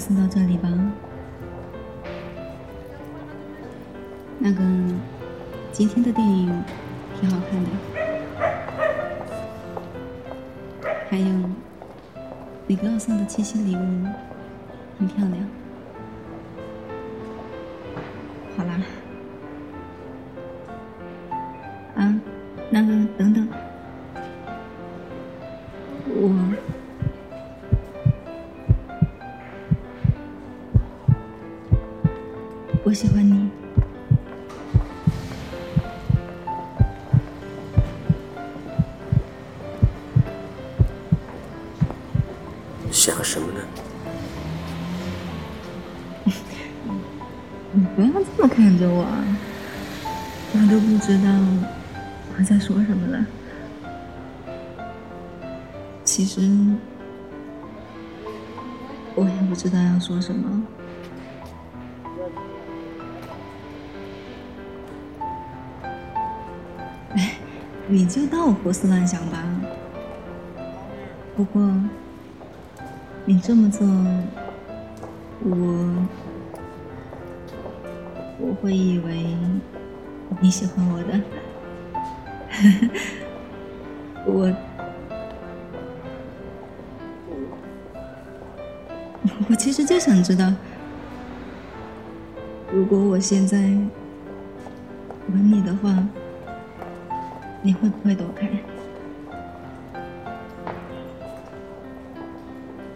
送到这里吧。那个，今天的电影挺好看的，还有你给我送的七夕礼物很漂亮。好啦，啊，那个等等，我喜欢你。想什么呢？你不要这么看着我啊！我都不知道我在说什么了。其实我也不知道要说什么。你就当我胡思乱想吧。不过你这么做，我我会以为你喜欢我的。我我其实就想知道，如果我现在吻你的话，你会不会躲开？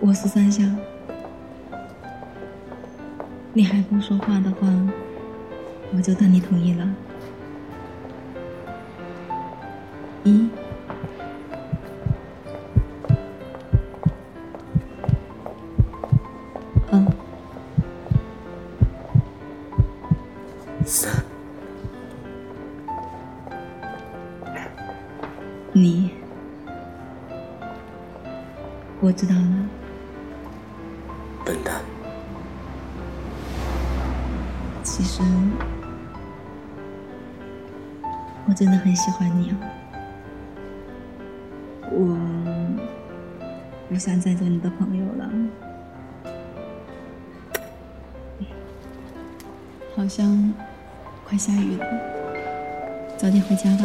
我是三香，你还不说话的话，我就当你同意了。你，我知道了。笨蛋，其实我真的很喜欢你啊！我不想再做你的朋友了，好像快下雨了，早点回家吧，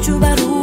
lucu baru.